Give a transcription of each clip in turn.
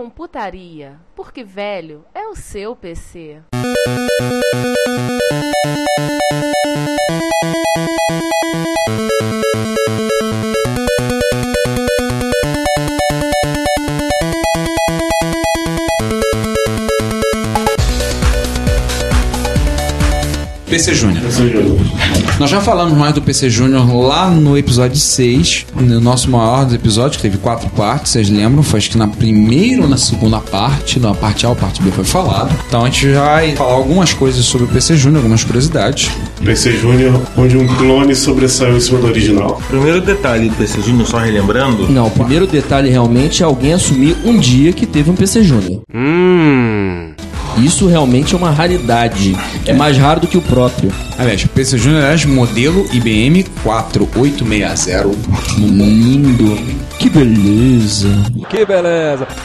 Retrocomputaria, porque velho é o seu PC. PC Júnior. Nós já falamos mais do PC Júnior lá no episódio 6, no nosso maior dos episódios, que teve quatro partes, vocês lembram? Foi acho que na primeira ou na segunda parte, na parte A ou parte B foi falado. Então a gente já vai falar algumas coisas sobre o PC Júnior, algumas curiosidades. PC Júnior, onde um clone sobressaiu em cima do original. Primeiro detalhe do PC Júnior, só relembrando, Não, o primeiro detalhe realmente é alguém assumir um dia que teve um PC Júnior. Isso realmente é uma raridade. É mais raro do que o próprio. Aliás, o PC Júnior é modelo IBM 4860. Lindo. Que beleza.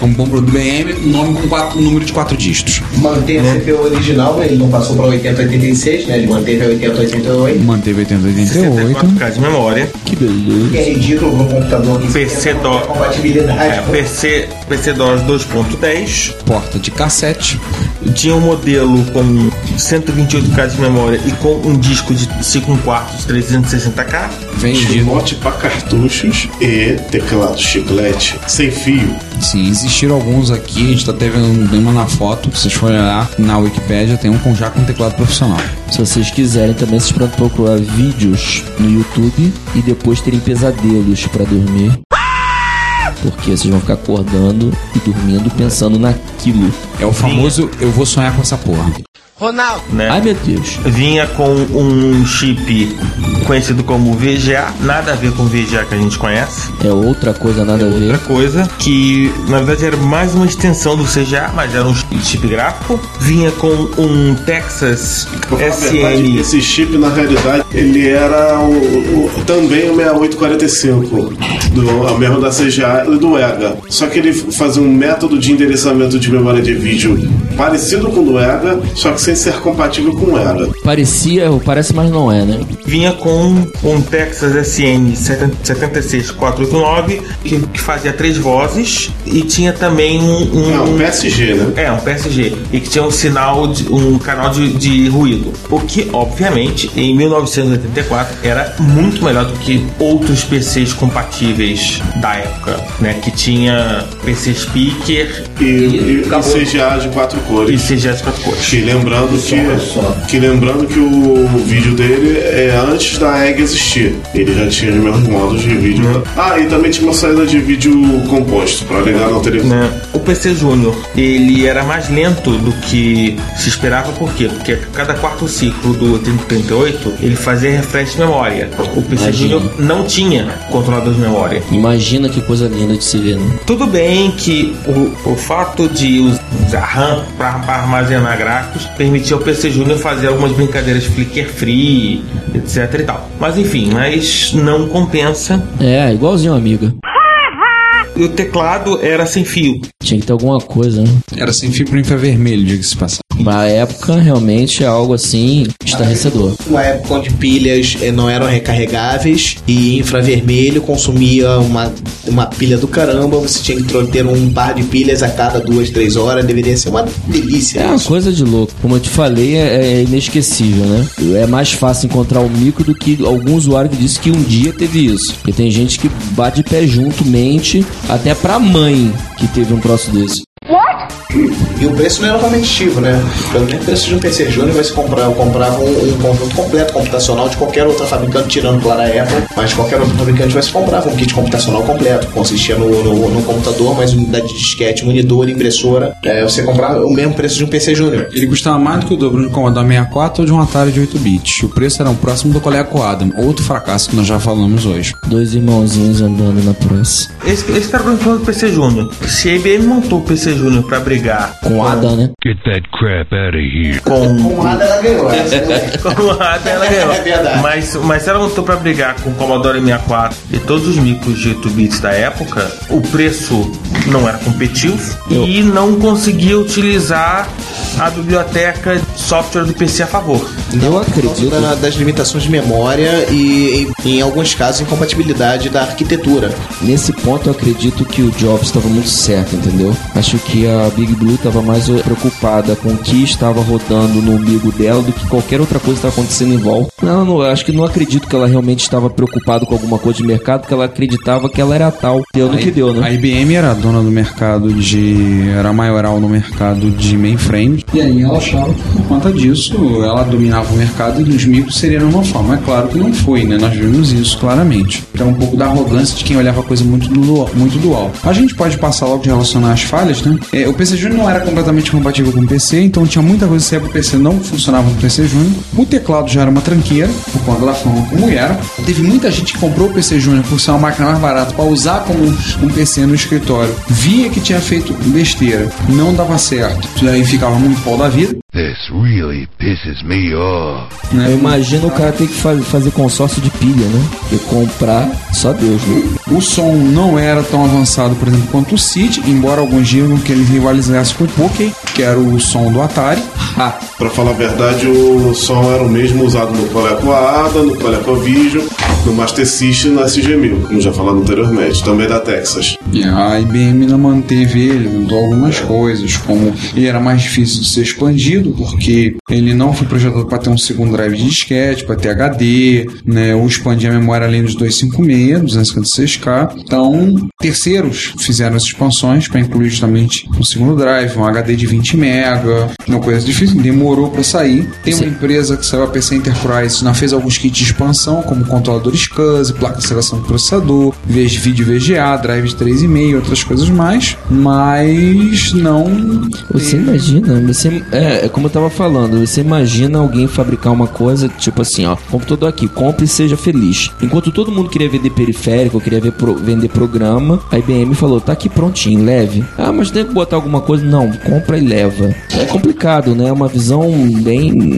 Um bom produto IBM, nome com quatro, número de quatro dígitos. Mantém a CPU original, ele não passou para 8086, né? Ele manteve a 8088. Manteve 8088. 64K de memória, Que Que é beleza. ridículo no computador que PC tem do- compatibilidade. é, PC, PC DOS 2.10, Porta de cassete. Tinha um modelo com 128K de memória e com um disco de 5 quartos 360K, Vendido. Mote para cartuchos e teclado chiclete sem fio. Sim, existiram alguns aqui, a gente tá até vendo bem uma na foto. Se vocês forem olhar na Wikipédia, tem um com já com teclado profissional. Se vocês quiserem também, vocês podem procurar vídeos no YouTube e depois terem pesadelos pra dormir. Porque vocês vão ficar acordando e dormindo pensando naquilo. É o famoso eu vou sonhar com essa porra. Né? Ai meu Deus. Vinha com um chip conhecido como VGA, nada a ver com o VGA que a gente conhece. É outra coisa nada a ver. Outra coisa, que na verdade era mais uma extensão do CGA, mas era um chip gráfico. Vinha com um Texas SM. esse chip, na realidade, ele era o, o- também o 6845, do, a mesma da CGA e do EGA. Só que ele fazia um método de endereçamento de memória de vídeo parecido com o do EGA, só que sem ser compatível com o EGA. Parecia, parece, mas não é, né? Vinha com um Texas SN 76489 que, que fazia três vozes e tinha também um, um- É um PSG, né? É, um PSG. E que tinha um sinal, de, um canal de, de ruído. O que, obviamente, em 1984 era muito melhor do que outros PCs compatíveis da época, né? Que tinha PC Speaker E, e, e CGA de quatro e cores. De quatro cores. Que lembrando que, que lembrando que o vídeo dele é antes da EG existir. Ele já tinha os mesmos modos de vídeo. Ah, e também tinha uma saída de vídeo composto para ligar na televisão. né? O PC Júnior ele era mais lento do que se esperava, por quê? Porque a cada quarto ciclo do 8038 ele fazia refresh de memória. O PC Imagina. Júnior não tinha controlador de memória. Imagina que coisa linda de se ver, né? Tudo bem que o, o fato de usar RAM para armazenar gráficos permitia ao PC Júnior fazer algumas brincadeiras flicker free, etc e tal. Mas enfim, mas não compensa. É, igualzinho amiga. E o teclado era sem fio. Tinha que ter alguma coisa, né? Era sem fio pro infravermelho, diga-se passar. Na época, realmente é algo assim estarrecedor. Uma época onde pilhas eh, não eram recarregáveis e infravermelho consumia uma, uma pilha do caramba. Você tinha que ter um par de pilhas a cada duas, três horas. Deveria ser uma delícia. É uma isso. coisa de louco. Como eu te falei, é, é inesquecível, né? É mais fácil encontrar o micro do que algum usuário que disse que um dia teve isso. Porque tem gente que bate pé junto, mente, até pra mãe que teve um troço desse. What? E o preço não era competitivo, né? Pelo mesmo preço de um PC Júnior, você comprar, eu comprava um, um conjunto completo computacional de qualquer outra fabricante, tirando claro a Apple, mas qualquer outro fabricante você comprava um kit computacional completo, consistia no, no, no computador, mais unidade de disquete, monitor, impressora. É, você comprava o mesmo preço de um PC Júnior. Ele custava mais do que o dobro de um Commodore 64 ou de um Atari de 8 bits. O preço era um próximo do Coleco Adam, outro fracasso que nós já falamos hoje. Dois irmãozinhos andando na praça. Esse, esse cara perguntou do PC Júnior. Se a IBM montou o PC Júnior pra brigar Com o Adam, né? Get that crap out of here. com Com nada ela ganhou. eu- com o Adam, ela ganhou. É verdade. Mas, mas se ela montou pra brigar com o Commodore 64 e todos os micros de 8 bits da época, o preço não era competitivo e não conseguia utilizar a biblioteca de software do PC a favor. Eu acredito. Da- das limitações de memória e, em, em alguns casos, incompatibilidade da arquitetura. Nesse ponto eu acredito que o Jobs estava muito certo, entendeu? Acho que a Big Blue estava mais preocupada com o que estava rodando no umbigo dela do que qualquer outra coisa que estava acontecendo em volta. Não, não, eu acho que não acredito que ela realmente estava preocupada com alguma coisa de mercado, porque ela acreditava que ela era tal. Deu no que deu, né? A IBM era a dona do mercado de. era a maioral no mercado de mainframe. E aí ela achava que por conta disso ela dominava o mercado e os micros seriam de uma forma. É claro que não foi, né? Nós vimos isso claramente. Então um pouco da arrogância de quem olhava a coisa muito do, muito do alto. A gente pode passar logo de relacionar as falhas, né? É, o PC Junior não era completamente compatível com o PC, então tinha muita coisa que saía pro PC não funcionava no PC Junior. O teclado já era uma tranqueira, por conta da forma como era. Teve muita gente que comprou o PC Junior por ser uma máquina mais barata para usar como um, um PC no escritório. Via que tinha feito besteira, não dava certo. E aí ficava muito pau da vida. This really pisses me off. Eu imagino o cara ter que fa- fazer consórcio de pilha, né? E comprar, só Deus, né? O som não era tão avançado, por exemplo, quanto o Cid, embora alguns digam que ele rivalizasse com o Poké, que era o som do Atari. Ah, Pra falar a verdade, o som era o mesmo usado no Coleco Ada, no Coleco Vision, no Master System no SG-1000, como já falamos anteriormente, também da Texas. e a IBM não manteve ele, mudou algumas coisas, como ele era mais difícil de ser expandido, porque ele não foi projetado para ter um segundo drive de disquete, para ter HD, né? ou expandir a memória além dos 256, 256K. Então, terceiros fizeram as expansões para incluir justamente um segundo drive, um HD de 20 MB, uma coisa difícil, demorou para sair. Tem uma empresa que saiu a PC Enterprise, não fez alguns kits de expansão, como controlador SCSI, placa de aceleração do processador, vez- vídeo VGA, drive de 3,5, outras coisas mais, mas não Você imagina, você, é, é como eu tava falando, você imagina alguém fabricar uma coisa tipo assim, ó, computador aqui, compre e seja feliz. Enquanto todo mundo queria vender periférico, queria ver pro- vender programa, a IBM falou, tá aqui prontinho, leve. Ah, mas tem que botar alguma coisa? Não, compra e leva. É complicado, né? É uma visão bem,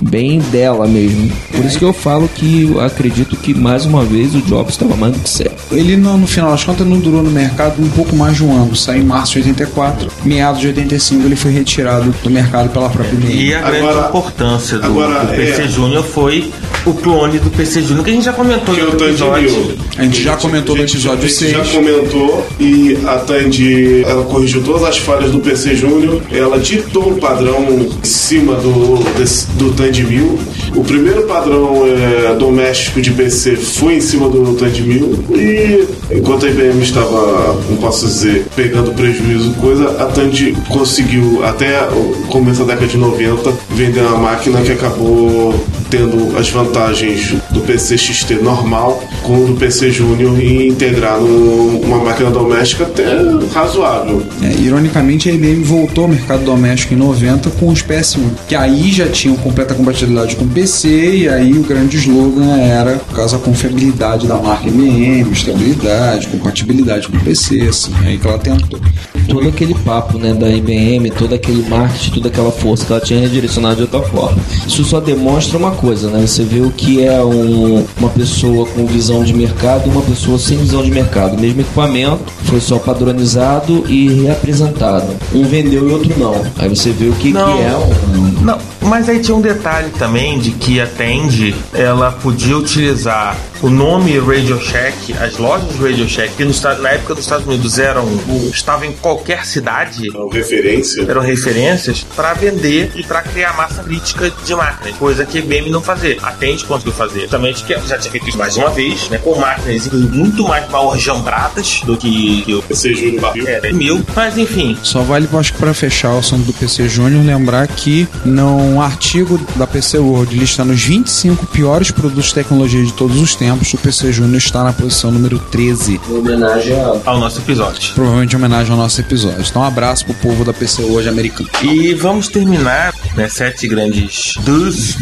bem dela mesmo. Por isso que eu falo que eu acredito que mais uma vez o Jobs estava mais do que certo. Ele, não, no final das contas, não durou no mercado um pouco mais de um ano. Saiu em março de 84. Meados de 85, ele foi retirado do mercado pela própria IBM. E a grande Agora- importância do, agora, do PC é. Júnior foi o clone do PC Júnior, que a gente já comentou Que em é o outro Tandy episódio. Mil. A gente já comentou no episódio a gente 6. já comentou e a Tandy ela corrigiu todas as falhas do PC Júnior. Ela ditou um padrão em cima do, desse- do Tandy 1000. O primeiro padrão é, doméstico de PC foi em cima do Tandy 1000 e enquanto a IBM estava, não posso dizer, pegando prejuízo coisa, a Tandy conseguiu até o começo da década de 90 vender uma máquina que acabou tendo as vantagens do PC XT normal com o do PC Júnior e integrar numa máquina doméstica até razoável. É, ironicamente, a IBM voltou ao mercado doméstico em 90 com os PS1, que aí já tinham completa compatibilidade com o PC, e aí o grande slogan era, por causa da confiabilidade da marca IBM, estabilidade, compatibilidade com o PC, assim, aí que ela tentou. todo aquele papo né, da IBM, todo aquele marketing, toda aquela força que ela tinha redirecionado de outra forma. Isso só demonstra uma coisa, né? Você vê o que é um- uma pessoa com visão de mercado e uma pessoa sem visão de mercado. O mesmo equipamento foi só padronizado e reapresentado. Um vendeu e outro não. Aí você vê o que, Não. que é um. Não, mas aí tinha um detalhe também de que a ela podia utilizar o nome Radio Shack, as lojas Radio Shack, que no na época dos Estados Unidos eram estavam em qualquer cidade, Então, referência. eram referências para vender e para criar massa crítica de máquinas, coisa que a IBM não fazia. Até a gente conseguiu fazer. Também que já tinha feito isso mais uma vez, né, com máquinas muito mais mal jambradas do que, que o PC Júnior Barril. é, mil. Mas enfim, Só vale, acho que para fechar o assunto do PC Júnior, lembrar que num artigo da PC World listando os 25 piores produtos de tecnologia de todos os tempos, o PC Júnior está na posição número 13, Em homenagem ao nosso episódio. provavelmente em homenagem ao nosso episódio. Então, um abraço pro povo da PC hoje americano. E vamos terminar, né, sete grandes dos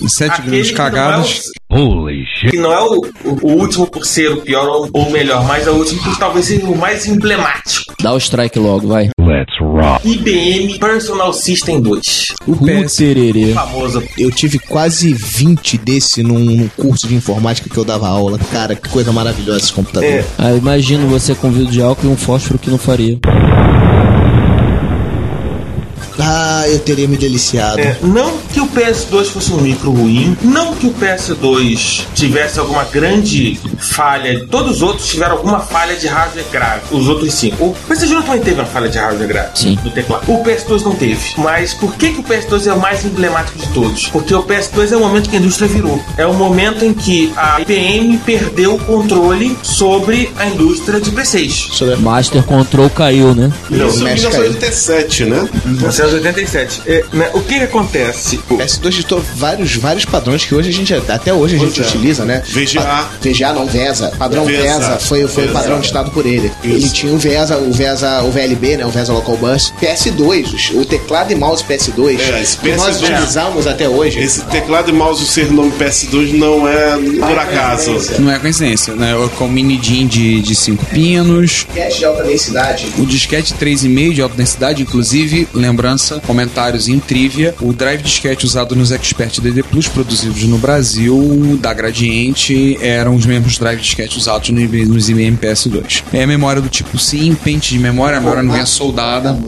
E sete Aquele grandes é cagadas. Holy shit. que não é o, o- o último por ser o pior ou ou o melhor, mas é o último por talvez seja o mais emblemático. Dá o strike logo, vai. Let's rock. IBM Personal System 2. O PS. Tererê. Famoso. Eu tive quase 20 desse num, num curso de informática que eu dava aula. Cara, que coisa maravilhosa esse computador. É. Ah, imagino você com vidro de álcool e um fósforo que não faria. Ah, eu teria me deliciado. É, não que o PS2 fosse um micro ruim, não que o PS2 tivesse alguma grande falha, todos os outros tiveram alguma falha de hardware grave, os outros cinco. O PS Junior também teve uma falha de hardware grave Sim. no teclado. O PS2 não teve. Mas por que, que o PS2 é o mais emblemático de todos? Porque o PS2 é o momento que a indústria virou. É o momento em que a IBM perdeu o controle sobre a indústria de PCs. Sobre a Master Control caiu, né? Isso em Mexe 1987, né? 1987. É, né, o que, que acontece? O- PS2 ditou vários, vários padrões que hoje a gente, até hoje a gente é. utiliza, né? VGA. Pa- VGA não, VESA. Padrão VESA. VESA, foi, foi o VESA. padrão ditado por ele. Ele tinha o VESA, o VESA, o VLB, né? O VESA Local Bus. PS2, o teclado e mouse PS2. É, esse que nós PS2. utilizamos até hoje. Esse teclado e mouse ser nome PS2 não é por acaso. Não é coincidência, né? Com o mini DIN de, de 5 pinos, Cache de alta densidade. o disquete 3,5 de alta densidade, inclusive, lembrança, comentários em trivia, o drive disquete usado nos Expert DD Plus produzidos no Brasil, da Gradiente, eram os mesmos drive disquete usados nos IBM PS2. É memória do tipo SIM, pente de memória, memória não vinha soldada,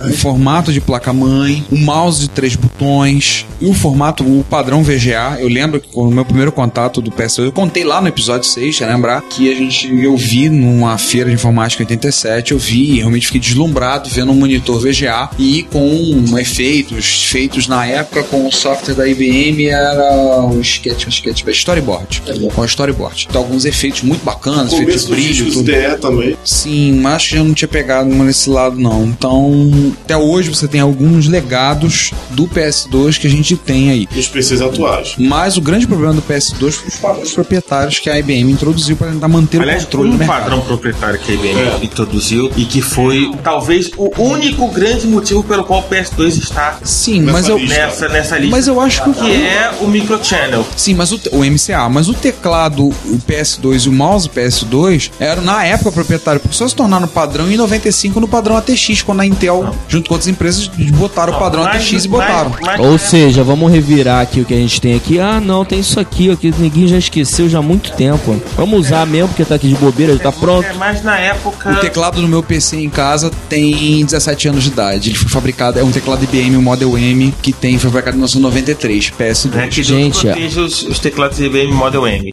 o formato de placa-mãe, o mouse de três botões e o formato, o padrão VGA. Eu lembro que no meu primeiro contato do PS2, eu contei lá no episódio 6, já lembrar, que a gente, eu vi numa feira de informática em 87, eu vi e realmente fiquei deslumbrado vendo um monitor VGA e com efeitos feitos na época com o software da IBM era o sketch, o sketch, storyboard, com o storyboard. Então alguns efeitos muito bacanas, efeitos de brilho, tudo. DE também. Sim, mas acho que eu não tinha pegado nesse lado, não. Então, até hoje você tem alguns legados do PS2 que a gente tem aí. Nos PCs atuais. Mas o grande problema do PS2 foi os padrões proprietários que a IBM introduziu para tentar manter Aliás, o controle um do mercado. padrão proprietário que a IBM É. introduziu e que foi talvez o único grande motivo pelo qual o PS2 está Sim, Nessa mas eu, lista. nessa, nessa lista. mas eu acho que o que é o microchannel. Sim, mas o, o MCA, mas o teclado, o PS2 e o mouse PS2 eram na época proprietário, porque só se tornaram padrão em 95 no padrão ATX, quando a Intel, junto com outras empresas, botaram o padrão Mas- ATX e botaram. mas- mas- Ou seja, vamos revirar aqui o que a gente tem aqui. Ah, não, tem isso aqui, ó, que ninguém já esqueceu já há muito tempo. Vamos usar mesmo, porque tá aqui de bobeira, já tá pronto. É, mas na época. O teclado do meu PC em casa tem 17 anos de idade. Ele foi fabricado, é um teclado IBM, o Model M, que tem, foi fabricado em 1993, PS2. né, que Gente, proteja os, os teclados IBM Model M.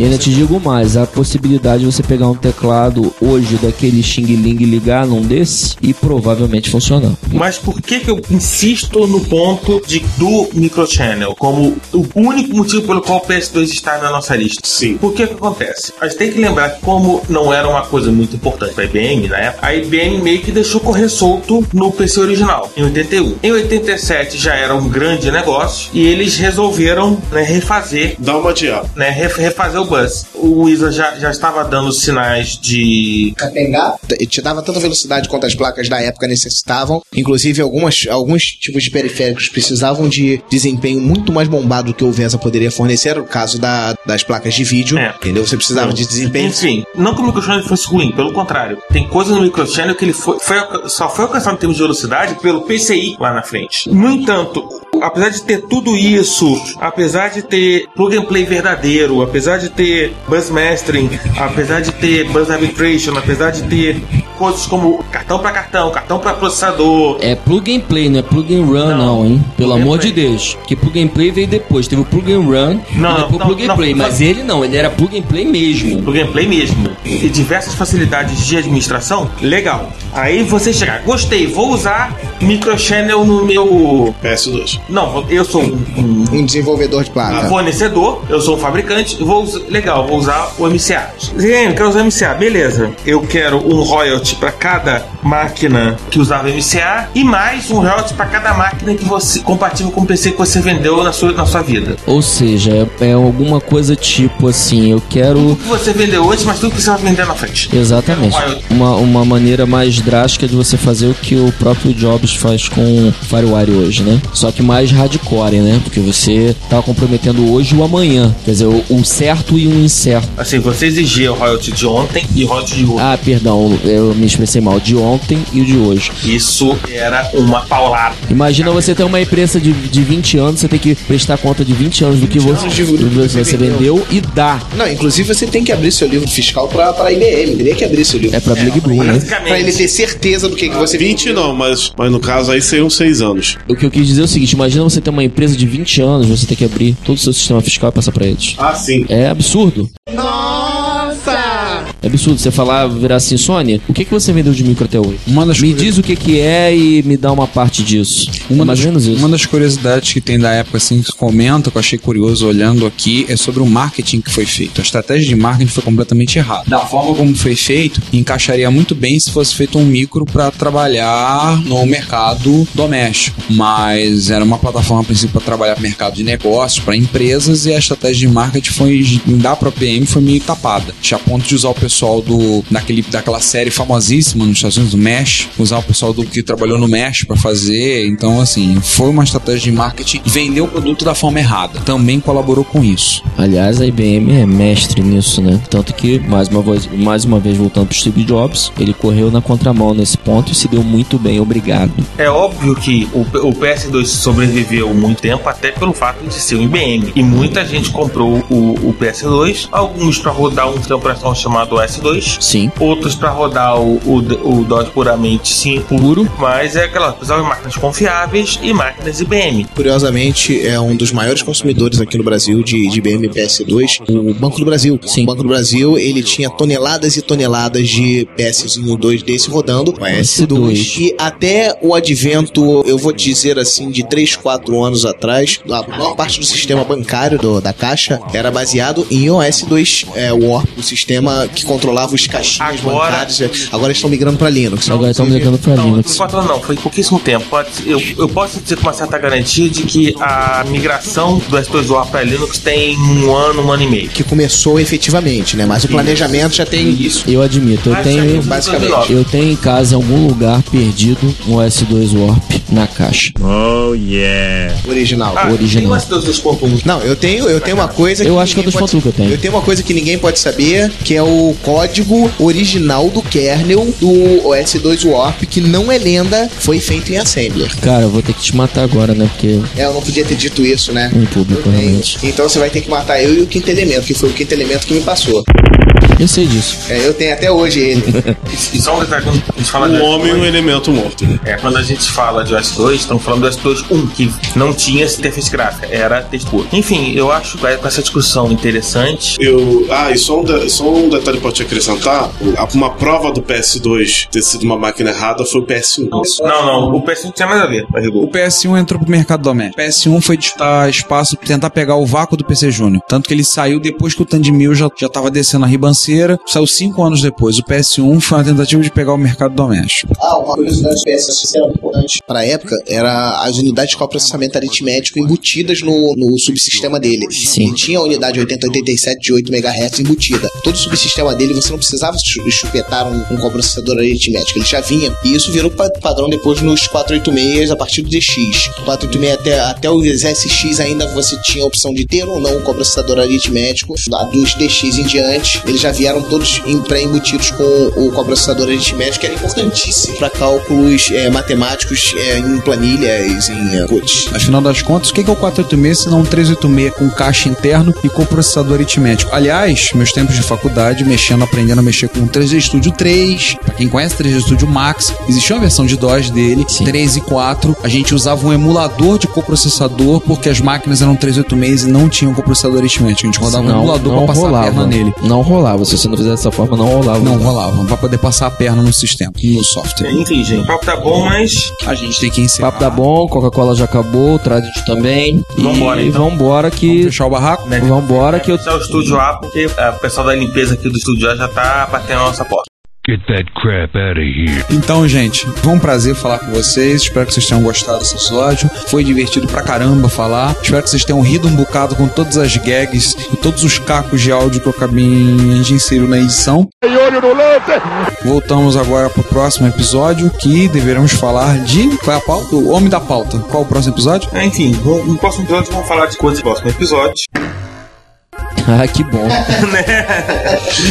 E ainda te digo mais, a possibilidade de você pegar um teclado hoje daquele Xing Ling e ligar num desse e provavelmente funcionar. Mas por que, que eu insisto no ponto de, do microchannel como o único motivo pelo qual o PS2 está na nossa lista? Sim. Por que que acontece? A gente tem que lembrar que como não era uma coisa muito importante para a IBM na época, a IBM meio que deixou correr solto no PC original, em 81. Em 87 já era um grande negócio e eles resolveram né, refazer Dá uma diabo. né, ref- refazer o bus. O Wizard já, já estava dando sinais de Capengar te dava tanta velocidade quanto as placas da época necessitavam. Inclusive, algumas, alguns tipos de periféricos precisavam de desempenho muito mais bombado do que o VESA poderia fornecer. Era o caso da- das placas de vídeo. É. Entendeu? Você precisava de desempenho. Enfim, não que o microchannel fosse ruim, pelo contrário. Tem coisas no microchannel que ele foi, foi só foi alcançado em termos de velocidade pelo PCI lá na frente. No entanto, apesar de ter tudo isso, apesar de ter plug and play verdadeiro, apesar de ter bus mastering, apesar de ter bus arbitration, apesar de ter coisas como cartão para cartão, cartão para processador, É plug and play, não é plug and run, não, Não. hein? Pelo Plug amor de. Deus. Que plug and play veio depois. Teve o plug and run Não, e depois não, plug and não, play. não. Mas ele não, ele era plug and play mesmo. plug and play mesmo, e diversas facilidades de administração, legal. Aí você chegar, gostei, vou usar microchannel no meu. PS2. Não, eu sou um, um Um desenvolvedor de placa. fornecedor, eu sou um fabricante, vou usar, legal, vou usar o MCA. Sim, quero usar MCA, beleza. Eu quero um royalty para cada máquina que usava MCA e mais um royalty para cada máquina que você compatível com o PC que você vendeu na sua, na sua vida. Ou seja, é, é alguma coisa tipo assim, eu quero. O que você vendeu antes, mas tudo que você vai vender na frente. Exatamente. Uma, uma maneira mais drástica de você fazer o que o próprio Jobs faz com o FireWire hoje, né? Só que mais hardcore, né? Porque você tá comprometendo hoje o amanhã. Quer dizer, o, o certo e o incerto. Assim, você exigia o royalty de ontem e o royalty de hoje. Ah, perdão, eu me expressei mal. De ontem e o de hoje. Isso era uma paulada. Imagina você ter uma empresa de, de 20 anos, você tem que prestar conta de 20 anos do que você, do que você você vendeu. vendeu e dá. Não, inclusive você tem que abrir seu livro fiscal pra, pra IBM. Teria que abrir seu livro. É pra Big Blue, né? Pra ele ter certeza do que, que você 20 não, mas, mas no caso aí seriam 6 anos. O que eu quis dizer é o seguinte: imagina você ter uma empresa de 20 anos, você tem que abrir todo o seu sistema fiscal e passar pra eles. Ah, sim. É absurdo. É absurdo você falar, virar assim, Sônia, o que, que você vendeu de micro até hoje? Uma das Me diz o que, que é e me dá uma parte disso. Uma é mais das, menos isso. uma das curiosidades que tem da época, assim, que comenta, que eu achei curioso olhando aqui, é sobre o marketing que foi feito. A estratégia de marketing foi completamente errada. Da forma como foi feito, encaixaria muito bem se fosse feito um micro para trabalhar no mercado doméstico. Mas era uma plataforma, a princípio, para trabalhar no mercado de negócios, para empresas, e a estratégia de marketing foi, da própria PM foi meio tapada. Tinha ponto de usar o pessoal do, daquele, daquela série famosíssima nos Estados Unidos, do Mesh, usar o pessoal do que trabalhou no Mesh para fazer. Então, assim, foi uma estratégia de marketing e vendeu o produto da forma errada. Também colaborou com isso. Aliás, a IBM é mestre nisso, né? Tanto que, mais uma vez, mais uma vez voltando pro Steve Jobs, ele correu na contramão nesse ponto e se deu muito bem, obrigado. É óbvio que o, o PS2 sobreviveu muito tempo, até pelo fato de ser um IBM. E muita gente comprou o, o PS2, alguns para rodar um sistema operacional chamado S2, Sim. outros para rodar o, o, o DOS puramente sim, Puro. mas é aquela precisava de máquinas confiáveis e máquinas IBM. Curiosamente, é um dos maiores consumidores aqui no Brasil de, de IBM PS2, o Banco do Brasil. Sim. O Banco do Brasil, ele tinha toneladas e toneladas de PS1 2 desse rodando, o S2. S2. E até o advento, eu vou dizer assim, de 3, 4 anos atrás, a maior parte do sistema bancário do- da Caixa era baseado em OS 2 é, Warp, o sistema que controlava os caixinhas Agora- bancários. Agora estão migrando para Linux. Agora estamos ligando pra Não, Linux. não, quatro não, foi pouquíssimo tempo. Eu, eu posso dizer com uma certa garantia de que a migração do S2 War para Linux tem um ano, um ano e meio. Que começou efetivamente, né? Mas o planejamento já tem isso. Eu admito, eu Mas tenho. é basicamente. Eu tenho em casa em algum lugar perdido um S2 Warp na caixa. Original. Ah, original. Tem um S2 2.1 Não, eu tenho, eu tenho uma coisa Eu acho que é ninguém 2.1 pode- que eu tenho. Eu tenho uma coisa que ninguém pode saber, que é o código original do kernel do OS2 Warp, que não é lenda, foi feito em Assembler. Cara, eu vou ter que te matar agora, né? Porque É, eu não podia ter dito isso, né? Em público, realmente. Então você vai ter que matar eu e o quinto elemento, que foi o quinto elemento que me passou. Eu sei disso. É, eu tenho até hoje ele. E só um detalhe, quando a gente fala de O homem e o S2, elemento morto. é, quando a gente fala de OS2, estamos falando do S2 1, que não tinha essa interface gráfica, era texto puro. Enfim, eu acho que com essa discussão interessante, Eu, ah, e só um, de- só um detalhe pra te acrescentar: uma prova do PS2 ter sido uma máquina errada foi o PS1. não, não, o PS1 não tinha nada a ver, O rigor. PS1 entrou pro mercado doméstico. O PS1 foi disputar espaço pra tentar pegar o vácuo do PC Júnior. Tanto que ele saiu depois que o Tandemil já, já tava descendo a ribanceira. Saiu cinco anos depois. O PS1 foi uma tentativa de pegar o mercado doméstico. Ah, uma curiosidade do PS era importante. Para a época, era as unidades com processamento aritmético embutidas no, no subsistema dele. Sim. Ele tinha a unidade 8087 de 8 MHz embutida. Todo o subsistema dele você não precisava chu- chupetar um, um coprocessador aritmético, ele já vinha. E isso virou pa- padrão depois nos 486 a partir do DX. 486 até, até o SX ainda você tinha a opção de ter ou não um coprocessador aritmético. Lá dos DX em diante, eles já vieram todos em- pré-embutidos com o coprocessador aritmético, que era importantíssimo para cálculos eh, matemáticos é, em planilhas, em codes. Afinal das contas, o que é o 486 se não um 386 com caixa interno e com processador aritmético? Aliás, meus tempos de faculdade, mexendo, aprendendo a mexer com o 3D Studio 3, pra quem conhece 3D Studio Max, existia uma versão de DOS dele, 3 e 4. A gente usava um emulador de coprocessador porque as máquinas eram 386 e não tinham coprocessador aritmético. A gente rodava um emulador pra passar a perna nele. Não rolava. Se você não fizesse dessa forma, não rolava. Não rolava, pra poder passar a perna no sistema, no software. Enfim, gente, o papo tá bom, mas A gente tem que encerrar. Papo tá bom, Coca-Cola já acabou, Tradit também. Vambora, e então. vambora Vamos que. fechar o barraco? né, Vambora que eu. fechar o estúdio A, porque ah, o pessoal da limpeza aqui do estúdio A já tá batendo na nossa porta. Get that crap out of here. Então, gente, foi um prazer falar com vocês. Espero que vocês tenham gostado desse episódio. Foi divertido pra caramba falar. Espero que vocês tenham rido um bocado com todas as gags e todos os cacos de áudio que eu acabei de inserir na edição. Voltamos agora pro próximo episódio que deveremos falar de. Qual é a pauta? O Homem da Pauta. Qual o próximo episódio? Ah, Enfim, no próximo episódio vamos falar de coisas do próximo episódio. Ah, que bom.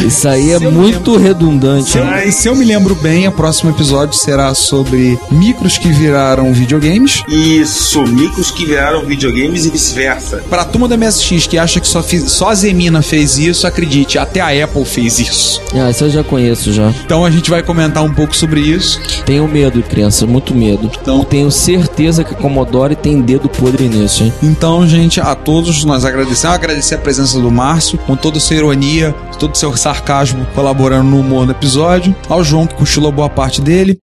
Isso aí é muito redundante. hein? E se eu me lembro bem, o próximo episódio será sobre micros que viraram videogames. Isso, micros que viraram videogames e vice-versa. Pra turma da MSX que acha que só, fiz- só a Zemina fez isso, acredite, até a Apple fez isso. Ah, isso eu já conheço já. Então a gente vai comentar um pouco sobre isso. Tenho medo, criança, muito medo. Então- tenho certeza que a Commodore tem dedo podre nisso, hein? Então, gente, a todos nós agradecemos. Agradecer a presença do Márcio, com toda sua ironia, todo seu sarcasmo, colaborando no humor do episódio. Ao João, que cochilou boa parte dele.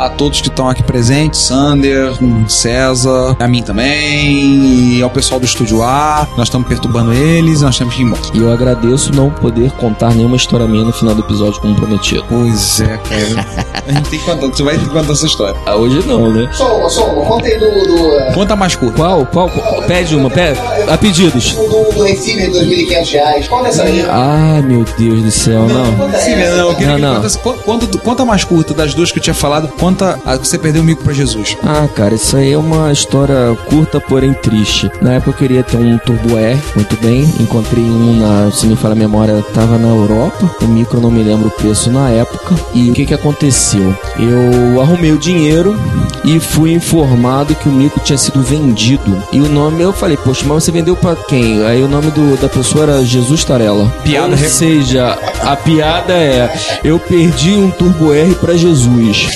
A todos que estão aqui presentes, Sander, César, a mim também, e ao pessoal do Estúdio A. Nós estamos perturbando eles, nós temos que ir embora. E eu agradeço não poder contar nenhuma história minha no final do episódio como prometido. Pois é, cara. A gente tem que contar, você vai ter que contar essa história. Ah, hoje não, né? Só, só, conta aí do, do, é, Conta mais curto. Qual? Qual? qual? Pede uma, pede. A pedidos. do, do Recife, 2.500 reais. Conta essa aí. Ai, meu Deus do céu, não. Conta não, Não, que não. contasse- con- Conta, conta mais curta das duas que eu tinha falado. Conta a que você perdeu o mico pra Jesus. Ah, cara, isso aí é uma história curta, porém triste. Na época eu queria ter um Turbo R, muito bem. Encontrei um na, se me fala a memória, tava na Europa. O micro eu não me lembro o preço na época. E o que que aconteceu? Eu arrumei o dinheiro e fui informado que o micro tinha sido vendido. E o nome eu falei, poxa, mas você vendeu pra quem? Aí o nome do, da pessoa era Jesus Tarela. Piada Ou re- seja, a piada é: eu perdi um Turbo R pra Jesus.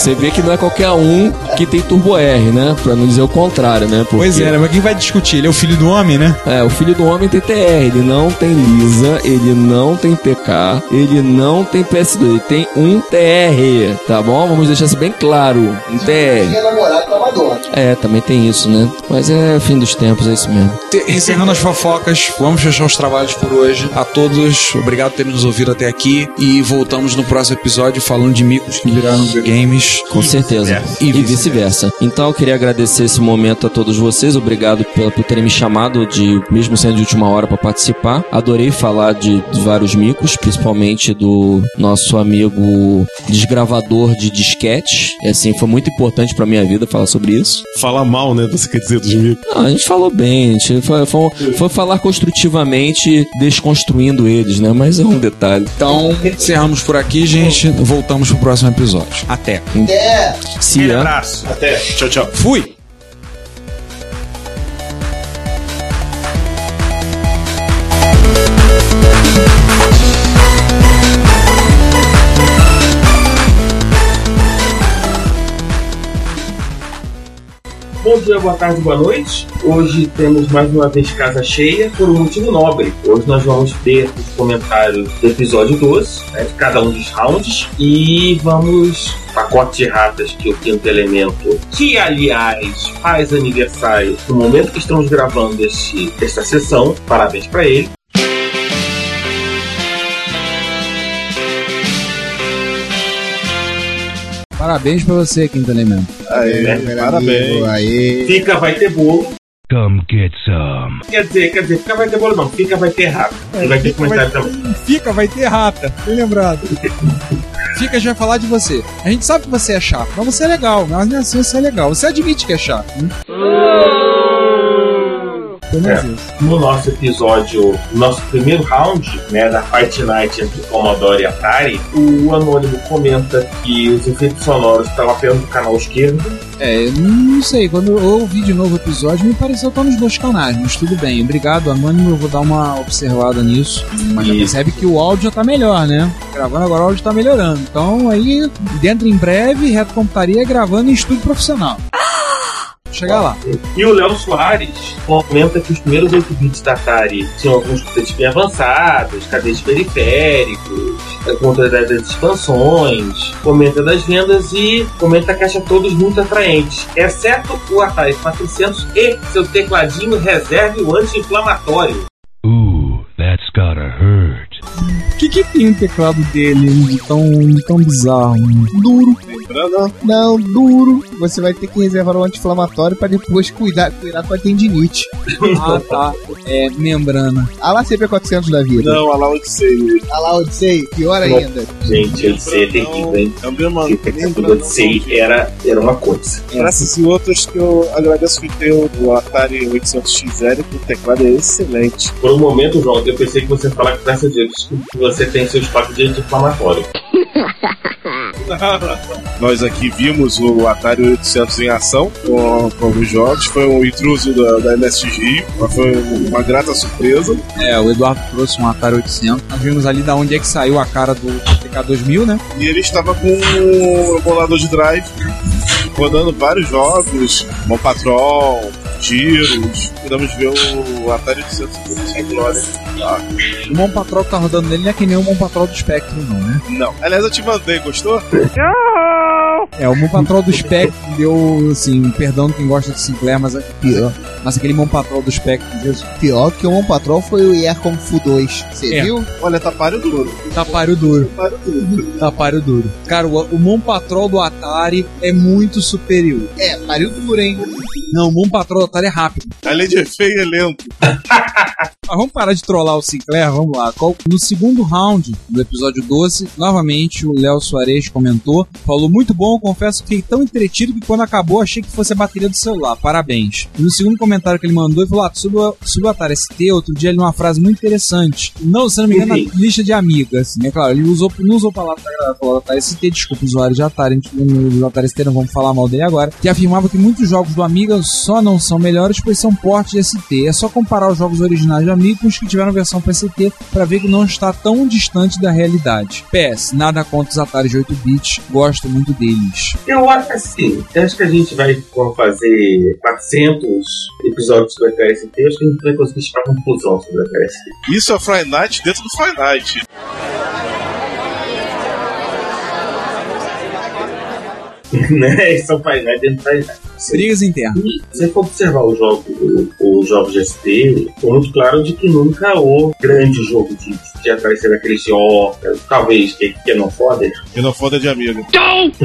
Você vê que não é qualquer um que tem Turbo R, né? Pra não dizer o contrário, né? Porque, Pois é, né? Mas quem vai discutir? Ele é o filho do homem, né? É, o filho do homem tem TR, ele não tem Lisa, ele não tem PK, ele não tem PS2, ele tem um TR, tá bom? Vamos deixar isso bem claro, um TR. Madonna. É, também tem isso, né? Mas é fim dos tempos, é isso mesmo. Encerrando as fofocas, vamos fechar os trabalhos por hoje. A todos, obrigado por terem nos ouvido até aqui. E voltamos no próximo episódio falando de micos que viraram Com certeza. E vice-versa. Então eu queria agradecer esse momento a todos vocês. Obrigado pela, por terem me chamado de, mesmo sendo de última hora, para participar. Adorei falar de, de vários micos, principalmente do nosso amigo desgravador de disquete. E assim, foi muito importante pra minha vida falar sobre isso. Falar mal, né? Você quer dizer dos micos. Não, a gente falou bem, a gente foi, foi, foi falar construtivamente, desconstruindo eles, né? Mas é um detalhe. Então, encerramos por aqui, gente. Voltamos pro próximo episódio. Até. É. Se Aquele é. abraço. Até. Tchau, tchau. Fui! Bom dia, boa tarde, boa noite. Hoje temos mais uma vez casa cheia por um motivo nobre. Hoje nós vamos ter os comentários do episódio 12, né, de cada um dos rounds, e vamos pacote de ratas que o quinto elemento, que aliás faz aniversário no momento que estamos gravando este, esta sessão. Parabéns para ele. Parabéns pra você, Quinto Elemento. Aê, parabéns. Aí. Fica, vai ter bolo. Come get some. Quer dizer, quer dizer, fica, vai ter bolo não. Fica, vai ter rata. e vai ter comentário também. Fica, vai ter rata. Bem lembrado. Fica, a gente vai falar de você. A gente sabe que você é chato, mas você é legal. Mas não é assim, você é legal. Você admite que é chato. Né? É. isso. No nosso episódio, nosso primeiro round, né, da Fight Night entre Commodore e Atari, o Anônimo comenta que os efeitos sonoros estavam apenas no canal esquerdo. É, eu não sei, quando eu ouvi de novo o episódio, me pareceu estar nos dois canais, mas tudo bem. Obrigado, Anônimo, eu vou dar uma observada nisso. Mas já percebe que o áudio já tá melhor, né? Gravando agora o áudio tá melhorando. Então aí, dentro em breve, Reto Computaria gravando em estúdio profissional. Chegar lá. E o Léo Soares comenta que os primeiros 8 bits da Atari tinham alguns conceitos bem avançados, cadeias periféricos, eh, controle das expansões, comenta das vendas e comenta que acha todos muito atraentes, exceto o Atari 400 e seu tecladinho reserva e o anti-inflamatório. Ooh, that's gotta hurt. O que, que tem o teclado dele de tão, de tão bizarro? Duro. Lembrando, Não, duro. Você vai ter que reservar o anti-inflamatório pra depois cuidar, cuidar com a tendinite. Ah, tá. É, membrana. Ah lá CP400 da vida. não, a lá onde sei. Ah lá Odyssey, pior Não. ainda. Gente, ser terrível, hein? Também, mano, Fica tudo lembrando. sei era, era uma coisa. Para esses e outros que eu agradeço que tem o Atari 800XL, que o teclado é excelente. Por um momento, João, eu pensei que você ia falar que graças a Deus que você tem seus quatro de anti-inflamatório. Nós aqui vimos o Atari 800 em ação com, com alguns jogos. Foi um intruso da, da Rio, mas foi uma grata surpresa. É, o Eduardo trouxe um Atari 800. Nós vimos ali da onde é que saiu a cara do TK2000, né? E ele estava com um emulador de drive, rodando vários jogos, Mon Patrol, tiros. Podemos ver o Atari 800 em glória. Ah, O Mon Patrol que tá rodando nele não é que nem o Mon Patrol do Spectrum, não, né? não. Aliás, eu te mandei, gostou? É, o Mon Patrol do Spectrum deu, assim, perdão quem gosta de Sinclair, mas é pior. Mas aquele Mon Patrol do Spectrum, Jesus, Pior que o Mon Patrol foi o Air Kung Fu 2. Você É. viu? Olha, tá páreo duro. tá páreo duro. Páreo duro. Tá páreo duro. Cara, o, o Mon Patrol do Atari é muito superior. É, pariu duro, hein? Não, o Mon Patrol do Atari é rápido. Além de feio, é lento. Mas vamos parar de trollar o Sinclair, vamos lá. No segundo round do episódio 12, novamente o Léo Soares comentou, falou muito bom, confesso que fiquei tão entretido que quando acabou achei que fosse a bateria do celular, parabéns. E no segundo comentário que ele mandou, ele falou, ah, Atari ST, outro dia ele uma frase muito interessante. Não, se não me engano, na lista de amigas, assim, é claro, ele usou, não usou palavra falou Atari ST, desculpa, usuário de Atari, a gente, no Atari ST não vamos falar mal dele agora, que afirmava que muitos jogos do Amiga só não são melhores pois são portes de ST. É só comparar os jogos originais do Amiga com os que tiveram versão para ST para ver que não está tão distante da realidade. PS, nada contra os Atari de 8 bits, gosto muito deles. Eu acho assim, eu acho que a gente vai fazer 400 episódios sobre a eu acho que a gente vai conseguir chegar a conclusão sobre a TST. Isso é Friday Night dentro do Friday Night. né? Isso faz né? dentro faz Brigas internas. Se você for observar os jogos, os jogos de ST, ficou muito claro de que nunca houve grande jogo de, de aparecer aqueles ó, talvez que, que não foda, E não foda de amigo.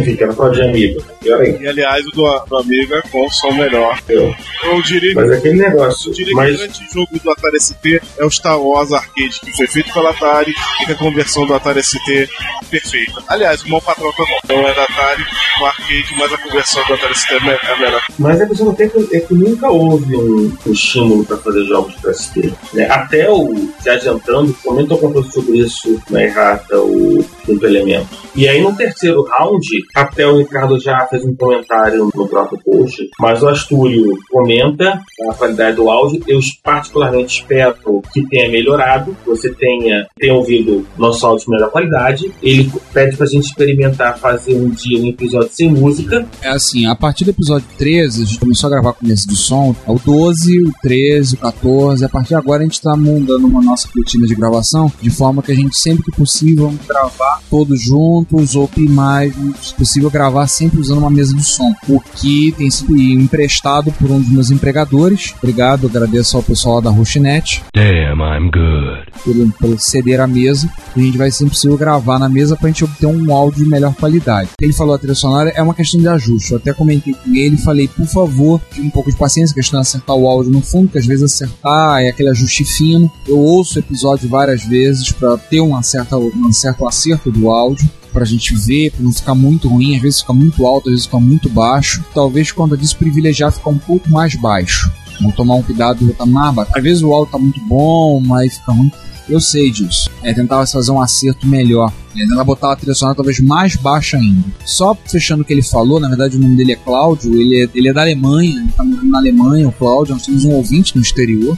fica na foda de amigo. Pior ainda. E aliás, o do, do Amiga com som melhor. Eu- Eu diria que Mas aquele negócio, Eu diria que mas o grande jogo do Atari ST é o Star Wars Arcade, que foi feito pela Atari e que a conversão do Atari ST é perfeita. Aliás, o Mão Patrão também. Não é da Atari, o arcade, mas a conversão do Atari ST é me- é melhor. Mas a questão do tempo é que nunca houve um, um estímulo para fazer jogos de PSP. Né? Até o se adiantando, comentou alguma coisa sobre isso na errata, o quinto elemento. E aí no terceiro round, até o Ricardo já fez um comentário no próprio post, mas o Astúrio comenta a qualidade do áudio. Eu particularmente espero que tenha melhorado, que você tenha, tenha ouvido nosso áudio de melhor qualidade. Ele pede pra gente experimentar fazer um dia um episódio sem música. É assim, a partir do episódio 13, a gente começou a gravar começo do som, é o 12, o 13, o 14, a partir de agora a gente tá montando uma nossa rotina de gravação, de forma que a gente sempre que possível vamos gravar todos juntos, ou mais, se possível, gravar sempre usando uma mesa de som, o que tem sido emprestado por um dos meus empregadores. Obrigado, agradeço ao pessoal lá da Rochinet Damn, I'm good. por, por ceder a mesa. A gente vai sempre possível gravar na mesa pra gente obter um áudio de melhor qualidade. Ele falou a trilha sonora é uma questão de ajuste. Eu até comentei com ele falei, por favor, um pouco de paciência, a questão é acertar o áudio no fundo, que às vezes acertar é aquele ajuste fino. Eu ouço o episódio várias vezes pra ter uma certa, um certo acerto do áudio pra gente ver, pra não ficar muito ruim, às vezes fica muito alto, às vezes fica muito baixo. Talvez quando disso privilegiar ficar um pouco mais baixo. Vou tomar um cuidado e botar mais baixo. Às vezes o áudio tá muito bom, mas fica ruim. Eu sei disso. É tentar fazer um acerto melhor. É tentar botar a trilha sonora talvez mais baixa ainda. Só fechando o que ele falou, na verdade o nome dele é Cláudio, ele é, ele é da Alemanha, ele tá morando na Alemanha, o Cláudio, nós temos um ouvinte no exterior.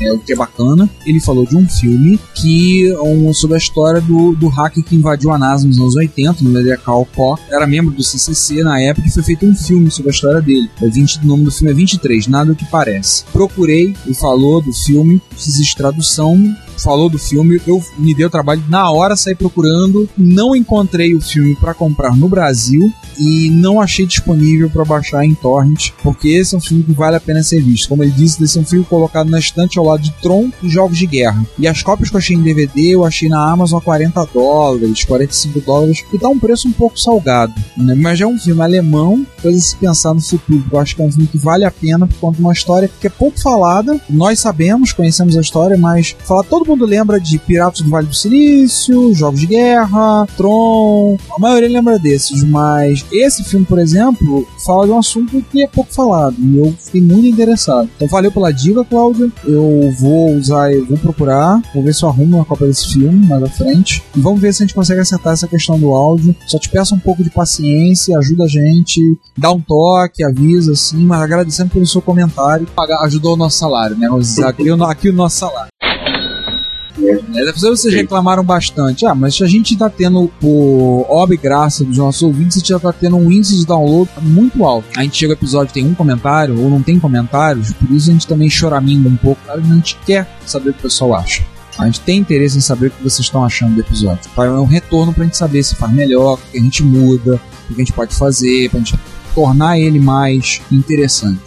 É, o que é bacana. Ele falou de um filme que um, sobre a história do, do hacker que invadiu a NASA nos anos 80, no Mediacal Pó. Era membro do CCC na época e foi feito um filme sobre a história dele. É 20, o nome do filme é 23, Nada o que Parece. Procurei e falou do filme, fiz tradução, falou do filme, eu me dei o trabalho na hora sair procurando, não encontrei o filme para comprar no Brasil e não achei disponível para baixar em torrent, porque esse é um filme que vale a pena ser visto. Como ele disse, esse é um filme colocado na estante ao lado de Tron e jogos de guerra. E as cópias que eu achei em DVD, eu achei na Amazon a 40 dólares, 45 dólares, que tá um preço um pouco salgado, né? Mas é um filme alemão, coisa se pensar no futuro, eu acho que é um filme que vale a pena por conta de uma história que é pouco falada. Nós sabemos, conhecemos a história, mas falar todo mundo lembra de Piratas do Vale do Silício, Jogos de Guerra, Tron, a maioria lembra desses, mas esse filme, por exemplo, fala de um assunto que é pouco falado e eu fiquei muito interessado. Então valeu pela dica, Cláudia. Eu vou usar, eu vou procurar, vou ver se eu arrumo uma cópia desse filme mais à frente. E vamos ver se a gente consegue acertar essa questão do áudio. Só te peço um pouco de paciência, ajuda a gente, dá um toque, avisa assim, mas agradecendo pelo seu comentário. Ajudou o nosso salário, né? Aqui, aqui o nosso salário. É, vocês reclamaram bastante. Ah, mas a gente tá tendo, por obra e graça dos nossos ouvintes, a gente já tá tendo um índice de download muito alto. A gente chega ao episódio tem um comentário, ou não tem comentários, por isso a gente também choraminga um pouco. A gente quer saber o que o pessoal acha. A gente tem interesse em saber o que vocês estão achando do episódio. É um retorno pra gente saber se faz melhor, o que a gente muda, o que a gente pode fazer, pra gente tornar ele mais interessante.